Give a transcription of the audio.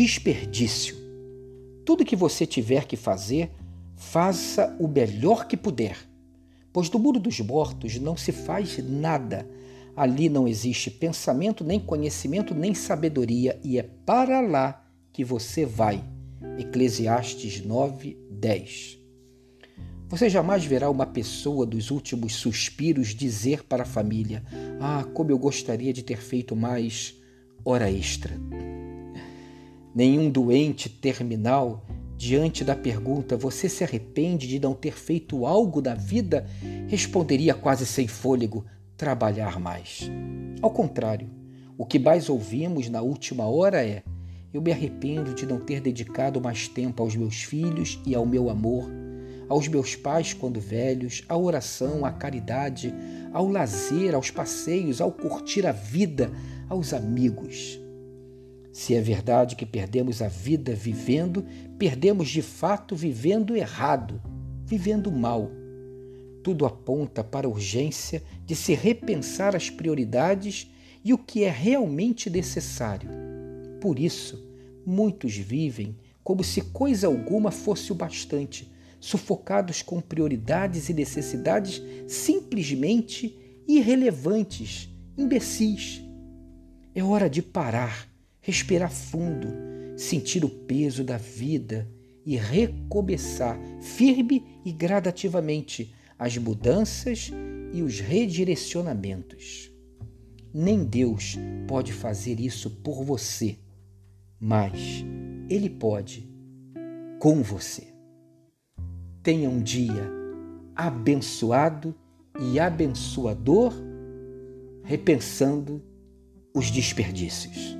desperdício. Tudo que você tiver que fazer, faça o melhor que puder, pois do mundo dos mortos não se faz nada. Ali não existe pensamento, nem conhecimento, nem sabedoria, e é para lá que você vai. Eclesiastes 9, 10. Você jamais verá uma pessoa dos últimos suspiros dizer para a família: Ah, como eu gostaria de ter feito mais hora extra. Nenhum doente terminal, diante da pergunta: Você se arrepende de não ter feito algo da vida? responderia quase sem fôlego: Trabalhar mais. Ao contrário, o que mais ouvimos na última hora é: Eu me arrependo de não ter dedicado mais tempo aos meus filhos e ao meu amor, aos meus pais quando velhos, à oração, à caridade, ao lazer, aos passeios, ao curtir a vida, aos amigos. Se é verdade que perdemos a vida vivendo, perdemos de fato vivendo errado, vivendo mal. Tudo aponta para a urgência de se repensar as prioridades e o que é realmente necessário. Por isso, muitos vivem como se coisa alguma fosse o bastante, sufocados com prioridades e necessidades simplesmente irrelevantes, imbecis. É hora de parar respirar fundo, sentir o peso da vida e recomeçar firme e gradativamente as mudanças e os redirecionamentos. Nem Deus pode fazer isso por você, mas Ele pode com você. Tenha um dia abençoado e abençoador, repensando os desperdícios.